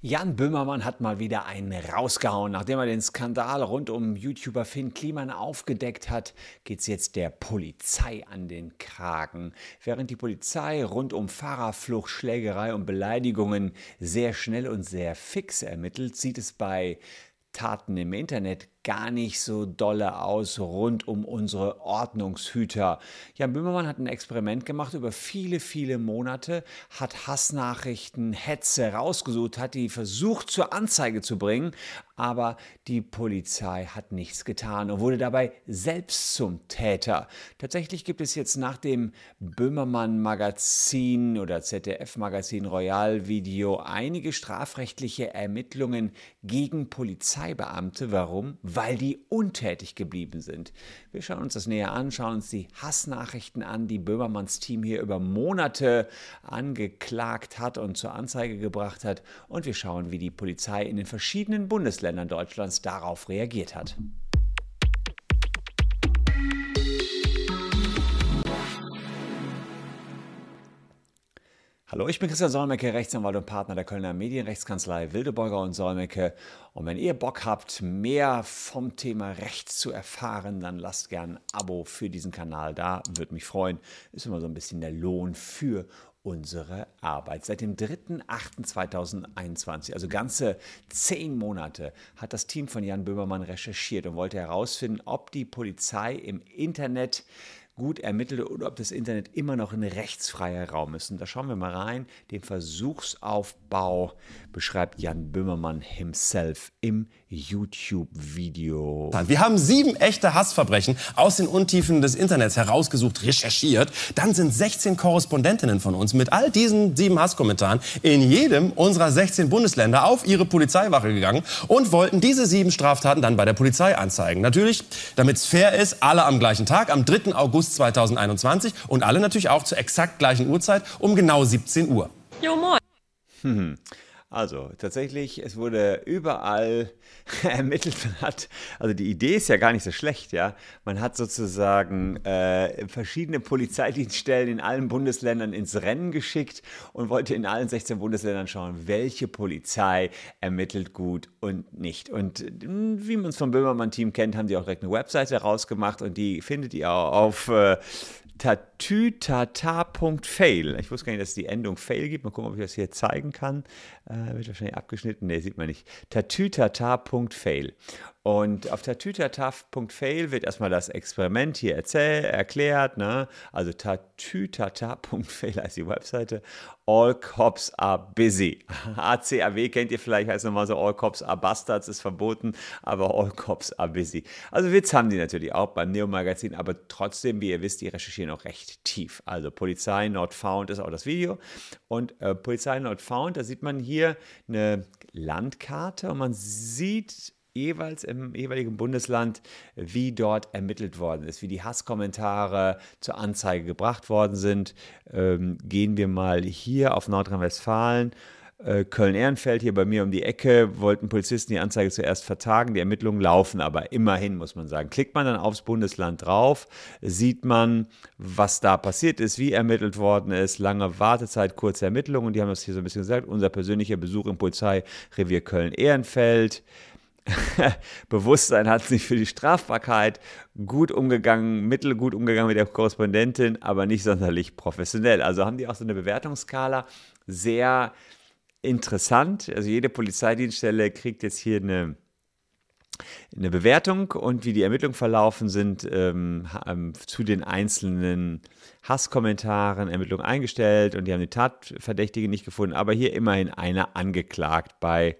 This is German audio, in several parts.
Jan Böhmermann hat mal wieder einen rausgehauen. Nachdem er den Skandal rund um YouTuber Finn Kliman aufgedeckt hat, geht es jetzt der Polizei an den Kragen. Während die Polizei rund um Fahrerflucht, Schlägerei und Beleidigungen sehr schnell und sehr fix ermittelt, sieht es bei Taten im Internet gar nicht so dolle aus rund um unsere Ordnungshüter. Jan Böhmermann hat ein Experiment gemacht über viele, viele Monate, hat Hassnachrichten, Hetze rausgesucht, hat die versucht zur Anzeige zu bringen, aber die Polizei hat nichts getan und wurde dabei selbst zum Täter. Tatsächlich gibt es jetzt nach dem Böhmermann-Magazin oder ZDF-Magazin Royal-Video einige strafrechtliche Ermittlungen gegen Polizeibeamte. Warum? Weil die untätig geblieben sind. Wir schauen uns das näher an, schauen uns die Hassnachrichten an, die Böhmermanns Team hier über Monate angeklagt hat und zur Anzeige gebracht hat. Und wir schauen, wie die Polizei in den verschiedenen Bundesländern Deutschlands darauf reagiert hat. Hallo, ich bin Christian Solmecke, Rechtsanwalt und Partner der Kölner Medienrechtskanzlei Wildeborger und Solmecke. Und wenn ihr Bock habt, mehr vom Thema Recht zu erfahren, dann lasst gern ein Abo für diesen Kanal da. Würde mich freuen. Ist immer so ein bisschen der Lohn für unsere Arbeit. Seit dem 3.8.2021, also ganze zehn Monate, hat das Team von Jan Böhmermann recherchiert und wollte herausfinden, ob die Polizei im Internet gut ermittelt oder ob das Internet immer noch ein rechtsfreier Raum ist. Und da schauen wir mal rein. Den Versuchsaufbau beschreibt Jan Böhmermann himself im YouTube-Video. Wir haben sieben echte Hassverbrechen aus den Untiefen des Internets herausgesucht, recherchiert. Dann sind 16 Korrespondentinnen von uns mit all diesen sieben Hasskommentaren in jedem unserer 16 Bundesländer auf ihre Polizeiwache gegangen und wollten diese sieben Straftaten dann bei der Polizei anzeigen. Natürlich, damit es fair ist, alle am gleichen Tag, am 3. August 2021 und alle natürlich auch zur exakt gleichen Uhrzeit um genau 17 Uhr. Jo, moin. Hm. Also tatsächlich, es wurde überall ermittelt. Man hat, also die Idee ist ja gar nicht so schlecht, ja. Man hat sozusagen äh, verschiedene Polizeidienststellen in allen Bundesländern ins Rennen geschickt und wollte in allen 16 Bundesländern schauen, welche Polizei ermittelt gut und nicht. Und hm, wie man es vom Böhmermann-Team kennt, haben die auch direkt eine Webseite rausgemacht und die findet ihr auch auf äh, tatütata.fail. Ich wusste gar nicht, dass es die Endung fail gibt. Mal gucken, ob ich das hier zeigen kann. Äh, wird wahrscheinlich abgeschnitten. Ne, sieht man nicht. tatütata.fail. Und auf tatütata.fail wird erstmal das Experiment hier erzähl, erklärt. Ne? Also tatütata.fail heißt die Webseite. All Cops are busy. ACAW kennt ihr vielleicht, heißt nochmal so All Cops are Bastards, ist verboten, aber All Cops are busy. Also Witz haben die natürlich auch beim Neo-Magazin, aber trotzdem, wie ihr wisst, die recherchieren auch recht tief. Also Polizei Not Found ist auch das Video. Und äh, Polizei Not Found, da sieht man hier eine Landkarte und man sieht jeweils im jeweiligen Bundesland, wie dort ermittelt worden ist, wie die Hasskommentare zur Anzeige gebracht worden sind. Ähm, gehen wir mal hier auf Nordrhein-Westfalen. Äh, Köln-Ehrenfeld hier bei mir um die Ecke wollten Polizisten die Anzeige zuerst vertagen. Die Ermittlungen laufen aber immerhin, muss man sagen. Klickt man dann aufs Bundesland drauf, sieht man, was da passiert ist, wie ermittelt worden ist, lange Wartezeit, kurze Ermittlungen. Die haben das hier so ein bisschen gesagt. Unser persönlicher Besuch im Polizeirevier Köln-Ehrenfeld. Bewusstsein hat sich für die Strafbarkeit gut umgegangen, mittelgut umgegangen mit der Korrespondentin, aber nicht sonderlich professionell. Also haben die auch so eine Bewertungsskala sehr interessant. Also jede Polizeidienststelle kriegt jetzt hier eine eine Bewertung und wie die Ermittlungen verlaufen sind ähm, ähm, zu den einzelnen Hasskommentaren, Ermittlungen eingestellt und die haben die Tatverdächtige nicht gefunden, aber hier immerhin einer angeklagt bei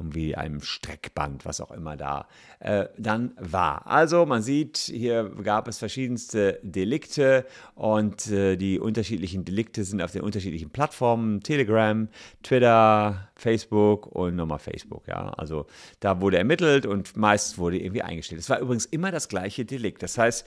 irgendwie einem Streckband, was auch immer da äh, dann war. Also man sieht, hier gab es verschiedenste Delikte und äh, die unterschiedlichen Delikte sind auf den unterschiedlichen Plattformen, Telegram, Twitter, Facebook und nochmal Facebook. Ja, also da wurde ermittelt und meist wurde irgendwie eingestellt. Es war übrigens immer das gleiche Delikt. Das heißt,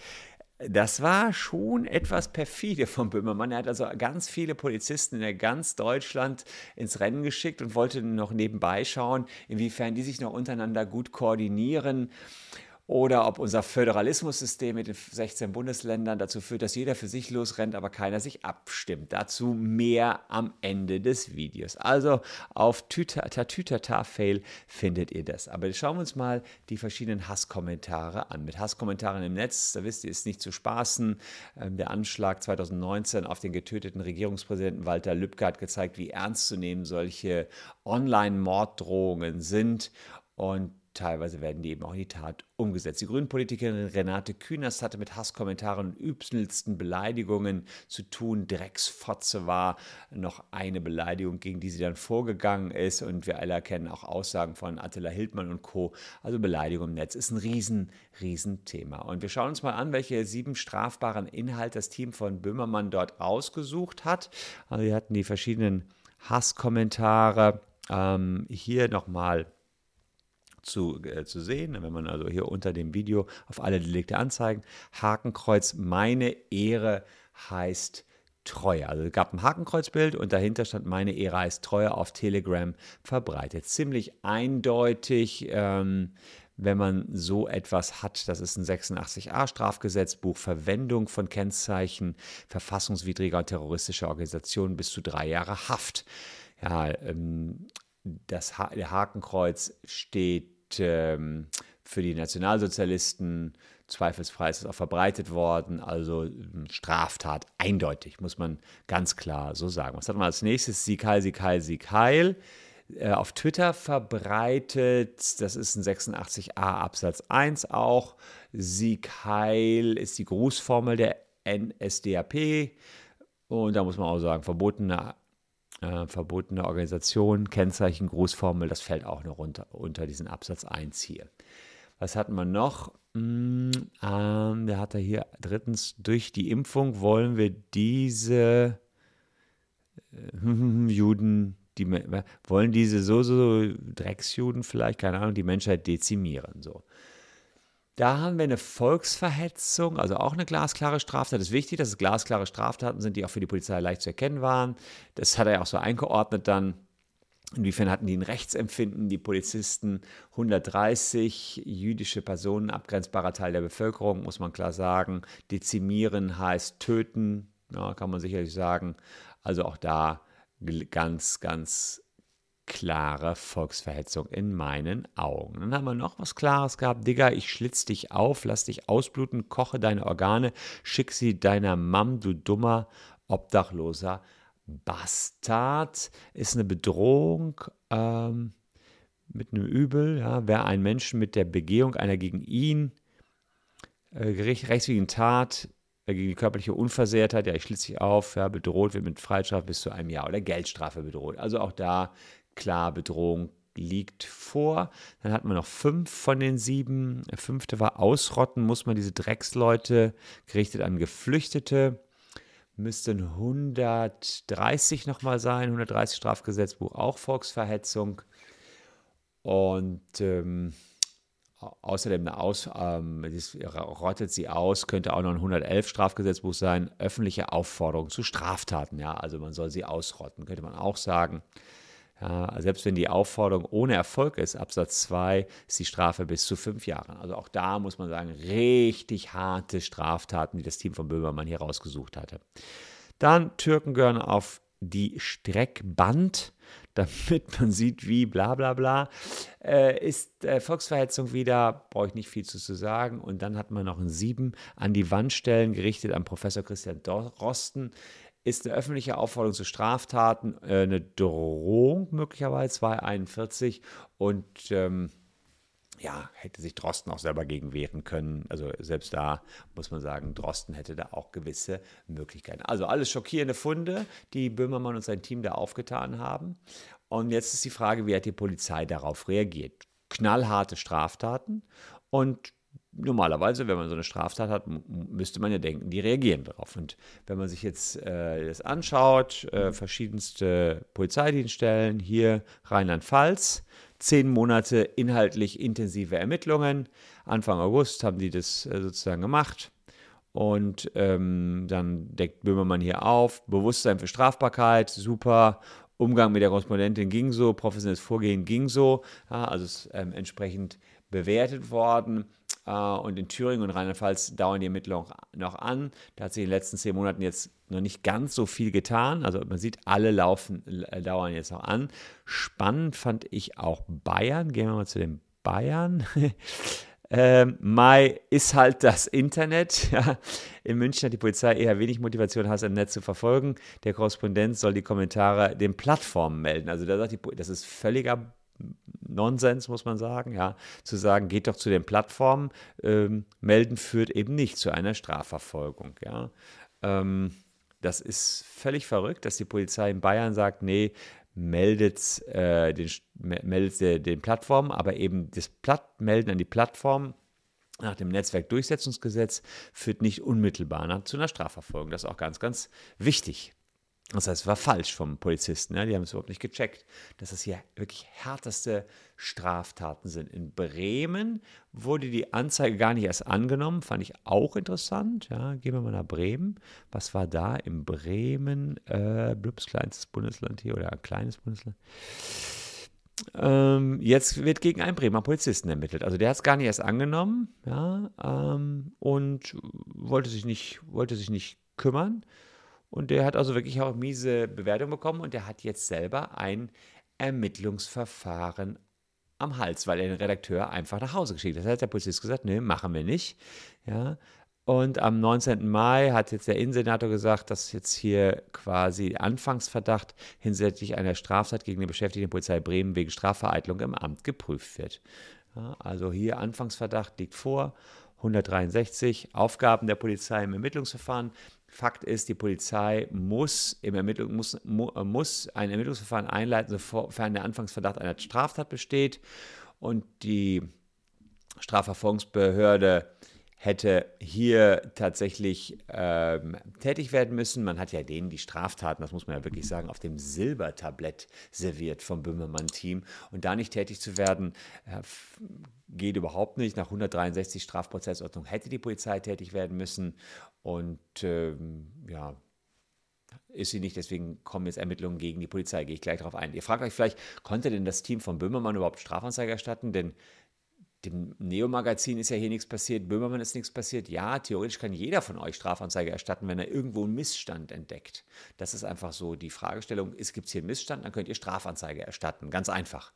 das war schon etwas perfide von Böhmermann. Er hat also ganz viele Polizisten in ganz Deutschland ins Rennen geschickt und wollte noch nebenbei schauen, inwiefern die sich noch untereinander gut koordinieren. Oder ob unser Föderalismussystem mit den 16 Bundesländern dazu führt, dass jeder für sich losrennt, aber keiner sich abstimmt. Dazu mehr am Ende des Videos. Also auf Tatütata-Fail findet ihr das. Aber schauen wir uns mal die verschiedenen Hasskommentare an. Mit Hasskommentaren im Netz, da wisst ihr, ist nicht zu spaßen. Ähm, der Anschlag 2019 auf den getöteten Regierungspräsidenten Walter Lübcke hat gezeigt, wie ernst zu nehmen solche Online-Morddrohungen sind. Und teilweise werden die eben auch in die Tat umgesetzt. Die Grünen-Politikerin Renate Künast hatte mit Hasskommentaren und übelsten Beleidigungen zu tun. Drecksfotze war noch eine Beleidigung, gegen die sie dann vorgegangen ist. Und wir alle kennen auch Aussagen von Attila Hildmann und Co. Also Beleidigung im Netz ist ein riesen, riesen Thema. Und wir schauen uns mal an, welche sieben strafbaren Inhalte das Team von Böhmermann dort ausgesucht hat. Also wir hatten die verschiedenen Hasskommentare. Ähm, hier nochmal zu, äh, zu sehen. Wenn man also hier unter dem Video auf alle Delikte anzeigen, Hakenkreuz, meine Ehre heißt Treue. Also es gab ein Hakenkreuzbild und dahinter stand meine Ehre heißt Treue auf Telegram verbreitet. Ziemlich eindeutig. Ähm, wenn man so etwas hat. Das ist ein 86a Strafgesetzbuch, Verwendung von Kennzeichen verfassungswidriger und terroristischer Organisationen bis zu drei Jahre Haft. Ja, ähm, das Hakenkreuz steht ähm, für die Nationalsozialisten zweifelsfrei ist es auch verbreitet worden. Also ähm, Straftat eindeutig, muss man ganz klar so sagen. Was hat man als nächstes? Sieg Heil, Sieg Heil, Sieg Heil. Äh, auf Twitter verbreitet, das ist ein 86a Absatz 1 auch. Sieg Heil ist die Grußformel der NSDAP. Und da muss man auch sagen, verbotene äh, verbotene Organisation, Kennzeichen, Grußformel, das fällt auch noch runter, unter diesen Absatz 1 hier. Was hatten wir noch? Hm, ähm, der hatte hier drittens, durch die Impfung wollen wir diese äh, Juden, die wollen diese so, so Drecksjuden vielleicht, keine Ahnung, die Menschheit dezimieren. So. Da haben wir eine Volksverhetzung, also auch eine glasklare Straftat. Es ist wichtig, dass es glasklare Straftaten sind, die auch für die Polizei leicht zu erkennen waren. Das hat er ja auch so eingeordnet dann. Inwiefern hatten die ein Rechtsempfinden, die Polizisten? 130 jüdische Personen, abgrenzbarer Teil der Bevölkerung, muss man klar sagen. Dezimieren heißt töten, ja, kann man sicherlich sagen. Also auch da ganz, ganz klare Volksverhetzung in meinen Augen. Dann haben wir noch was Klares gehabt. Digga, ich schlitz dich auf, lass dich ausbluten, koche deine Organe, schick sie deiner Mam, du dummer, obdachloser Bastard. Ist eine Bedrohung ähm, mit einem Übel. Ja, wer einen Menschen mit der Begehung einer gegen ihn äh, rechtswidrigen Tat gegen die körperliche Unversehrtheit, ja, ich schlitze dich auf, ja, bedroht wird mit Freistrafe bis zu einem Jahr oder Geldstrafe bedroht. Also auch da klar, Bedrohung liegt vor. Dann hatten wir noch fünf von den sieben. Der fünfte war Ausrotten, muss man diese Drecksleute gerichtet an Geflüchtete. Müssten 130 nochmal sein, 130 Strafgesetzbuch, auch Volksverhetzung. Und ähm, außerdem eine Aus, ähm, rottet sie aus, könnte auch noch ein 111 Strafgesetzbuch sein, öffentliche Aufforderung zu Straftaten. Ja, also man soll sie ausrotten, könnte man auch sagen. Ja, selbst wenn die Aufforderung ohne Erfolg ist, Absatz 2, ist die Strafe bis zu fünf Jahren. Also auch da muss man sagen, richtig harte Straftaten, die das Team von Böhmermann hier rausgesucht hatte. Dann Türken gehören auf die Streckband, damit man sieht, wie bla bla bla. Äh, ist äh, Volksverhetzung wieder, brauche ich nicht viel zu, zu sagen. Und dann hat man noch ein Sieben an die Wand stellen, gerichtet an Professor Christian Rosten ist eine öffentliche Aufforderung zu Straftaten äh, eine Drohung möglicherweise 241 und ähm, ja, hätte sich Drosten auch selber gegen wehren können. Also selbst da muss man sagen, Drosten hätte da auch gewisse Möglichkeiten. Also alles schockierende Funde, die Böhmermann und sein Team da aufgetan haben. Und jetzt ist die Frage, wie hat die Polizei darauf reagiert? Knallharte Straftaten und normalerweise, wenn man so eine Straftat hat, müsste man ja denken, die reagieren darauf. Und wenn man sich jetzt äh, das anschaut, äh, verschiedenste Polizeidienststellen, hier Rheinland-Pfalz, zehn Monate inhaltlich intensive Ermittlungen. Anfang August haben die das äh, sozusagen gemacht. Und ähm, dann deckt Böhmermann hier auf. Bewusstsein für Strafbarkeit, super. Umgang mit der Korrespondentin ging so, professionelles Vorgehen ging so. Ja, also ist ähm, entsprechend bewertet worden. Äh, und in Thüringen und Rheinland-Pfalz dauern die Ermittlungen noch an. Da hat sich in den letzten zehn Monaten jetzt noch nicht ganz so viel getan. Also man sieht, alle laufen, äh, dauern jetzt noch an. Spannend fand ich auch Bayern. Gehen wir mal zu den Bayern. Ähm, Mai ist halt das Internet. Ja. In München hat die Polizei eher wenig Motivation, Hass im Netz zu verfolgen. Der Korrespondent soll die Kommentare den Plattformen melden. Also da sagt die, das ist völliger Nonsens, muss man sagen, ja, zu sagen, geht doch zu den Plattformen, ähm, melden führt eben nicht zu einer Strafverfolgung, ja. Ähm, das ist völlig verrückt, dass die Polizei in Bayern sagt, nee, meldet, äh, den, meldet den Plattformen, aber eben das Platt Melden an die Plattform nach dem Netzwerkdurchsetzungsgesetz führt nicht unmittelbar zu einer Strafverfolgung. Das ist auch ganz, ganz wichtig. Das heißt, es war falsch vom Polizisten. Ja? Die haben es überhaupt nicht gecheckt, dass das hier wirklich härteste Straftaten sind. In Bremen wurde die Anzeige gar nicht erst angenommen, fand ich auch interessant. Ja? Gehen wir mal nach Bremen. Was war da in Bremen? Äh, Blübs kleinstes Bundesland hier oder ein kleines Bundesland. Ähm, jetzt wird gegen einen Bremer Polizisten ermittelt. Also der hat es gar nicht erst angenommen ja, ähm, und wollte sich nicht, wollte sich nicht kümmern. Und der hat also wirklich auch miese Bewertung bekommen und der hat jetzt selber ein Ermittlungsverfahren am Hals, weil er den Redakteur einfach nach Hause geschickt hat. Das hat der Polizist gesagt, nee, machen wir nicht. Ja. Und am 19. Mai hat jetzt der Innensenator gesagt, dass jetzt hier quasi Anfangsverdacht hinsichtlich einer Straftat gegen den Beschäftigten der Polizei Bremen wegen Strafvereitlung im Amt geprüft wird. Ja, also hier Anfangsverdacht liegt vor. 163 Aufgaben der Polizei im Ermittlungsverfahren. Fakt ist, die Polizei muss, im Ermittlung, muss, muss ein Ermittlungsverfahren einleiten, sofern der Anfangsverdacht einer Straftat besteht. Und die Strafverfolgungsbehörde hätte hier tatsächlich ähm, tätig werden müssen. Man hat ja denen die Straftaten, das muss man ja wirklich sagen, auf dem Silbertablett serviert vom Böhmermann-Team. Und da nicht tätig zu werden, äh, geht überhaupt nicht. Nach 163 Strafprozessordnung hätte die Polizei tätig werden müssen. Und ähm, ja, ist sie nicht, deswegen kommen jetzt Ermittlungen gegen die Polizei, gehe ich gleich darauf ein. Ihr fragt euch vielleicht, konnte denn das Team von Böhmermann überhaupt Strafanzeige erstatten? Denn dem Neo-Magazin ist ja hier nichts passiert, Böhmermann ist nichts passiert. Ja, theoretisch kann jeder von euch Strafanzeige erstatten, wenn er irgendwo einen Missstand entdeckt. Das ist einfach so die Fragestellung, gibt es hier einen Missstand, dann könnt ihr Strafanzeige erstatten. Ganz einfach.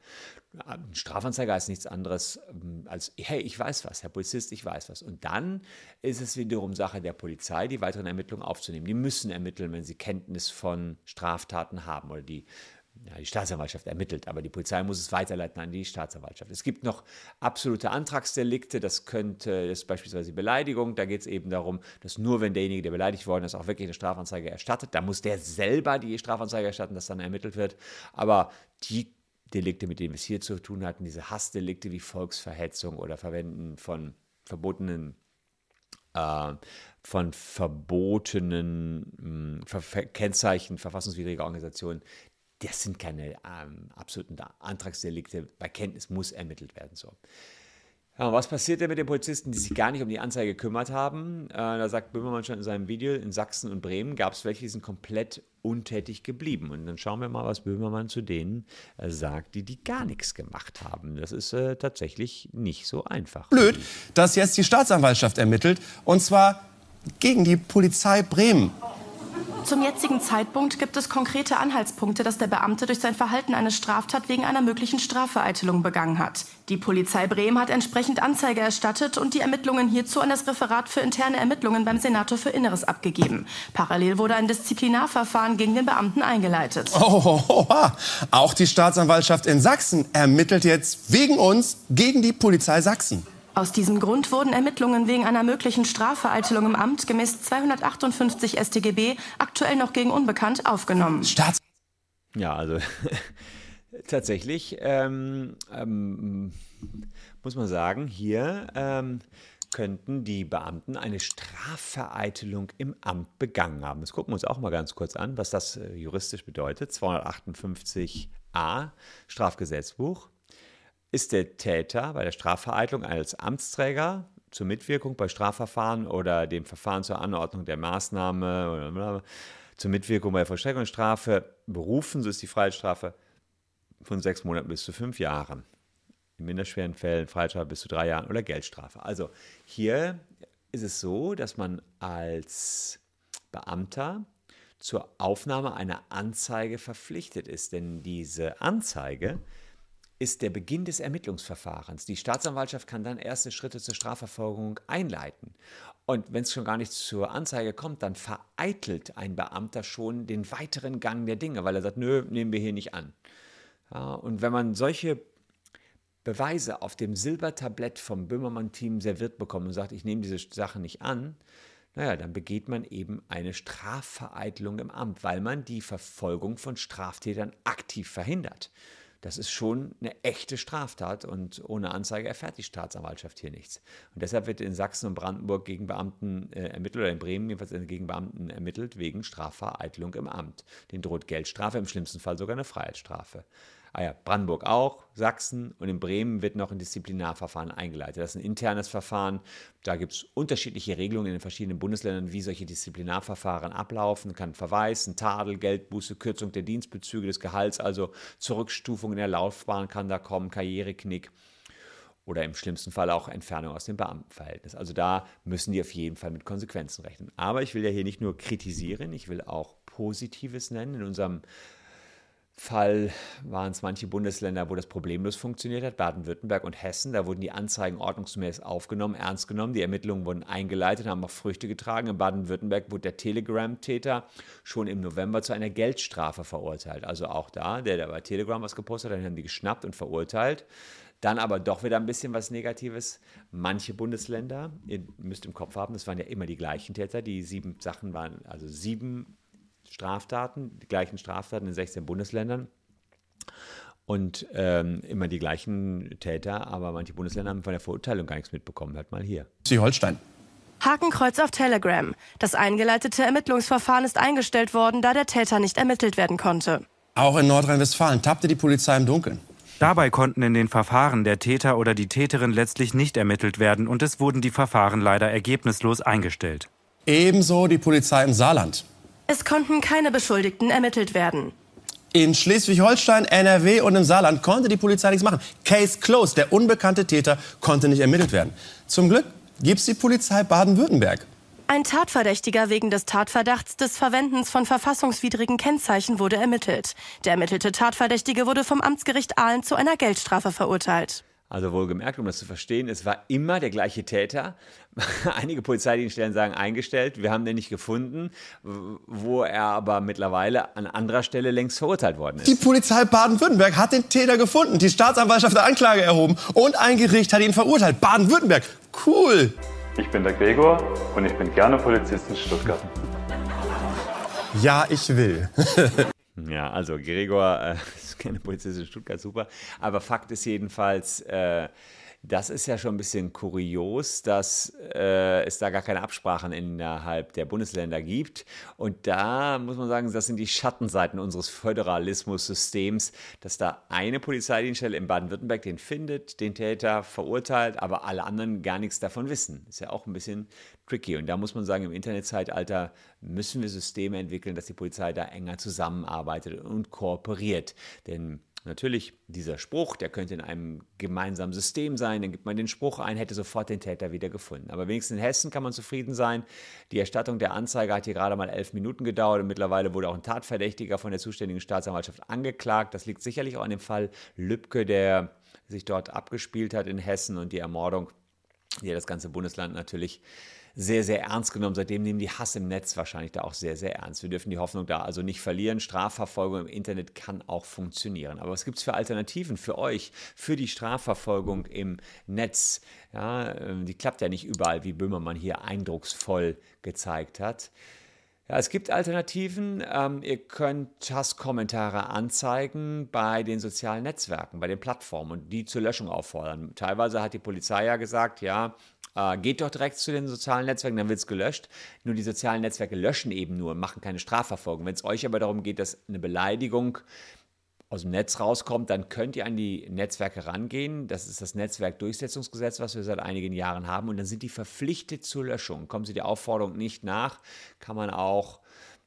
Ein Strafanzeiger ist nichts anderes ähm, als, hey, ich weiß was, Herr Polizist, ich weiß was. Und dann ist es wiederum Sache der Polizei, die weiteren Ermittlungen aufzunehmen. Die müssen ermitteln, wenn sie Kenntnis von Straftaten haben oder die ja, die Staatsanwaltschaft ermittelt, aber die Polizei muss es weiterleiten an die Staatsanwaltschaft. Es gibt noch absolute Antragsdelikte, das könnte, das ist beispielsweise Beleidigung, da geht es eben darum, dass nur wenn derjenige, der beleidigt worden ist, auch wirklich eine Strafanzeige erstattet, da muss der selber die Strafanzeige erstatten, dass dann ermittelt wird. Aber die Delikte, mit denen wir es hier zu tun hatten, diese Hassdelikte wie Volksverhetzung oder Verwenden von verbotenen äh, von verbotenen hm, Kennzeichen verfassungswidriger Organisationen, das sind keine ähm, absoluten Antragsdelikte. Bei Kenntnis muss ermittelt werden. So. Ja, was passiert denn mit den Polizisten, die sich gar nicht um die Anzeige gekümmert haben? Äh, da sagt Böhmermann schon in seinem Video, in Sachsen und Bremen gab es welche, die sind komplett untätig geblieben. Und dann schauen wir mal, was Böhmermann zu denen äh, sagt, die, die gar nichts gemacht haben. Das ist äh, tatsächlich nicht so einfach. Blöd, dass jetzt die Staatsanwaltschaft ermittelt, und zwar gegen die Polizei Bremen. Zum jetzigen Zeitpunkt gibt es konkrete Anhaltspunkte, dass der Beamte durch sein Verhalten eine Straftat wegen einer möglichen Strafvereitelung begangen hat. Die Polizei Bremen hat entsprechend Anzeige erstattet und die Ermittlungen hierzu an das Referat für interne Ermittlungen beim Senator für Inneres abgegeben. Parallel wurde ein Disziplinarverfahren gegen den Beamten eingeleitet. Oh. Auch die Staatsanwaltschaft in Sachsen ermittelt jetzt wegen uns gegen die Polizei Sachsen. Aus diesem Grund wurden Ermittlungen wegen einer möglichen Strafvereitelung im Amt gemäß 258 StGB aktuell noch gegen Unbekannt aufgenommen. Staats ja, also tatsächlich ähm, ähm, muss man sagen, hier ähm, könnten die Beamten eine Strafvereitelung im Amt begangen haben. Das gucken wir uns auch mal ganz kurz an, was das äh, juristisch bedeutet. 258a Strafgesetzbuch ist der Täter bei der Strafvereitlung als Amtsträger zur Mitwirkung bei Strafverfahren oder dem Verfahren zur Anordnung der Maßnahme oder zur Mitwirkung bei der Vollstreckung der Strafe berufen, so ist die Freiheitsstrafe von sechs Monaten bis zu fünf Jahren. in minderschweren Fällen Freiheitsstrafe bis zu drei Jahren oder Geldstrafe. Also hier ist es so, dass man als Beamter zur Aufnahme einer Anzeige verpflichtet ist. Denn diese Anzeige ist der Beginn des Ermittlungsverfahrens. Die Staatsanwaltschaft kann dann erste Schritte zur Strafverfolgung einleiten. Und wenn es schon gar nicht zur Anzeige kommt, dann vereitelt ein Beamter schon den weiteren Gang der Dinge, weil er sagt, nö, nehmen wir hier nicht an. Ja, und wenn man solche Beweise auf dem Silbertablett vom Böhmermann-Team serviert bekommt und sagt, ich nehme diese Sache nicht an, naja, dann begeht man eben eine Strafvereitelung im Amt, weil man die Verfolgung von Straftätern aktiv verhindert. Das ist schon eine echte Straftat und ohne Anzeige erfährt die Staatsanwaltschaft hier nichts. Und deshalb wird in Sachsen und Brandenburg gegen Beamten äh, ermittelt oder in Bremen jedenfalls gegen Beamten ermittelt wegen Strafvereitelung im Amt. Den droht Geldstrafe, im schlimmsten Fall sogar eine Freiheitsstrafe. Ah ja, Brandenburg auch, Sachsen und in Bremen wird noch ein Disziplinarverfahren eingeleitet. Das ist ein internes Verfahren. Da gibt es unterschiedliche Regelungen in den verschiedenen Bundesländern, wie solche Disziplinarverfahren ablaufen. Kann Verweis, ein Tadel, Geldbuße, Kürzung der Dienstbezüge des Gehalts, also Zurückstufung in der Laufbahn kann da kommen, Karriereknick oder im schlimmsten Fall auch Entfernung aus dem Beamtenverhältnis. Also da müssen die auf jeden Fall mit Konsequenzen rechnen. Aber ich will ja hier nicht nur kritisieren, ich will auch Positives nennen. In unserem Fall waren es manche Bundesländer, wo das problemlos funktioniert hat, Baden-Württemberg und Hessen. Da wurden die Anzeigen ordnungsgemäß aufgenommen, ernst genommen. Die Ermittlungen wurden eingeleitet, haben auch Früchte getragen. In Baden-Württemberg wurde der Telegram-Täter schon im November zu einer Geldstrafe verurteilt. Also auch da, der, der bei Telegram was gepostet hat, den haben die geschnappt und verurteilt. Dann aber doch wieder ein bisschen was Negatives. Manche Bundesländer, ihr müsst im Kopf haben, das waren ja immer die gleichen Täter. Die sieben Sachen waren, also sieben Straftaten, die gleichen Straftaten in 16 Bundesländern. Und ähm, immer die gleichen Täter, aber manche Bundesländer haben von der Verurteilung gar nichts mitbekommen. Hört mal hier. Sie Holstein. Hakenkreuz auf Telegram. Das eingeleitete Ermittlungsverfahren ist eingestellt worden, da der Täter nicht ermittelt werden konnte. Auch in Nordrhein-Westfalen tappte die Polizei im Dunkeln. Dabei konnten in den Verfahren der Täter oder die Täterin letztlich nicht ermittelt werden und es wurden die Verfahren leider ergebnislos eingestellt. Ebenso die Polizei im Saarland. Es konnten keine Beschuldigten ermittelt werden. In Schleswig-Holstein, NRW und im Saarland konnte die Polizei nichts machen. Case closed. Der unbekannte Täter konnte nicht ermittelt werden. Zum Glück gibt es die Polizei Baden-Württemberg. Ein Tatverdächtiger wegen des Tatverdachts des Verwendens von verfassungswidrigen Kennzeichen wurde ermittelt. Der ermittelte Tatverdächtige wurde vom Amtsgericht Aalen zu einer Geldstrafe verurteilt. Also wohlgemerkt, um das zu verstehen, es war immer der gleiche Täter. Einige Polizeidienststellen sagen eingestellt, wir haben den nicht gefunden, wo er aber mittlerweile an anderer Stelle längst verurteilt worden ist. Die Polizei Baden-Württemberg hat den Täter gefunden, die Staatsanwaltschaft hat Anklage erhoben und ein Gericht hat ihn verurteilt. Baden-Württemberg, cool. Ich bin der Gregor und ich bin gerne Polizist in Stuttgart. Ja, ich will. ja, also Gregor äh, keine Polizistin in Stuttgart, super. Aber Fakt ist jedenfalls, äh, das ist ja schon ein bisschen kurios, dass äh, es da gar keine Absprachen innerhalb der Bundesländer gibt. Und da muss man sagen, das sind die Schattenseiten unseres Föderalismus-Systems, dass da eine Polizeidienststelle in Baden-Württemberg den findet, den Täter verurteilt, aber alle anderen gar nichts davon wissen. Ist ja auch ein bisschen tricky. Und da muss man sagen, im Internetzeitalter müssen wir Systeme entwickeln, dass die Polizei da enger zusammenarbeitet und kooperiert. Denn Natürlich, dieser Spruch, der könnte in einem gemeinsamen System sein, dann gibt man den Spruch ein, hätte sofort den Täter wieder gefunden. Aber wenigstens in Hessen kann man zufrieden sein. Die Erstattung der Anzeige hat hier gerade mal elf Minuten gedauert und mittlerweile wurde auch ein Tatverdächtiger von der zuständigen Staatsanwaltschaft angeklagt. Das liegt sicherlich auch an dem Fall Lübcke, der sich dort abgespielt hat in Hessen und die Ermordung, die das ganze Bundesland natürlich sehr, sehr ernst genommen. Seitdem nehmen die Hass im Netz wahrscheinlich da auch sehr, sehr ernst. Wir dürfen die Hoffnung da also nicht verlieren. Strafverfolgung im Internet kann auch funktionieren. Aber was gibt es für Alternativen für euch, für die Strafverfolgung im Netz? Ja, ähm, die klappt ja nicht überall, wie Böhmermann hier eindrucksvoll gezeigt hat. Ja, es gibt Alternativen. Ähm, ihr könnt Hasskommentare anzeigen bei den sozialen Netzwerken, bei den Plattformen und die zur Löschung auffordern. Teilweise hat die Polizei ja gesagt, ja, äh, geht doch direkt zu den sozialen Netzwerken, dann wird es gelöscht. Nur die sozialen Netzwerke löschen eben nur und machen keine Strafverfolgung. Wenn es euch aber darum geht, dass eine Beleidigung aus dem Netz rauskommt, dann könnt ihr an die Netzwerke rangehen. Das ist das Netzwerkdurchsetzungsgesetz, was wir seit einigen Jahren haben. Und dann sind die verpflichtet zur Löschung. Kommen sie der Aufforderung nicht nach, kann man auch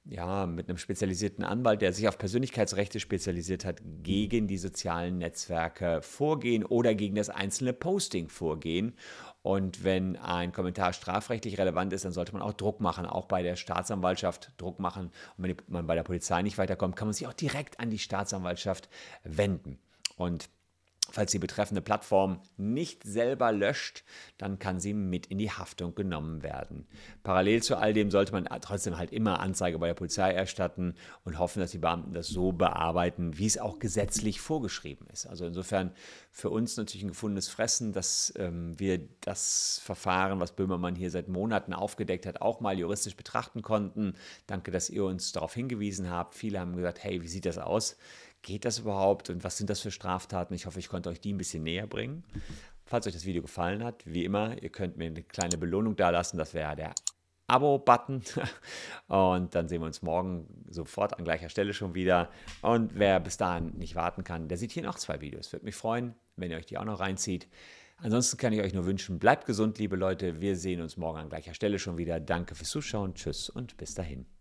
ja, mit einem spezialisierten Anwalt, der sich auf Persönlichkeitsrechte spezialisiert hat, gegen die sozialen Netzwerke vorgehen oder gegen das einzelne Posting vorgehen. Und wenn ein Kommentar strafrechtlich relevant ist, dann sollte man auch Druck machen, auch bei der Staatsanwaltschaft Druck machen. Und wenn man bei der Polizei nicht weiterkommt, kann man sich auch direkt an die Staatsanwaltschaft wenden. Und Falls die betreffende Plattform nicht selber löscht, dann kann sie mit in die Haftung genommen werden. Parallel zu all dem sollte man trotzdem halt immer Anzeige bei der Polizei erstatten und hoffen, dass die Beamten das so bearbeiten, wie es auch gesetzlich vorgeschrieben ist. Also insofern für uns natürlich ein gefundenes Fressen, dass ähm, wir das Verfahren, was Böhmermann hier seit Monaten aufgedeckt hat, auch mal juristisch betrachten konnten. Danke, dass ihr uns darauf hingewiesen habt. Viele haben gesagt, hey, wie sieht das aus? Geht das überhaupt und was sind das für Straftaten? Ich hoffe, ich konnte euch die ein bisschen näher bringen. Falls euch das Video gefallen hat, wie immer, ihr könnt mir eine kleine Belohnung da lassen. Das wäre der Abo-Button. Und dann sehen wir uns morgen sofort an gleicher Stelle schon wieder. Und wer bis dahin nicht warten kann, der sieht hier noch zwei Videos. Würde mich freuen, wenn ihr euch die auch noch reinzieht. Ansonsten kann ich euch nur wünschen, bleibt gesund, liebe Leute. Wir sehen uns morgen an gleicher Stelle schon wieder. Danke fürs Zuschauen. Tschüss und bis dahin.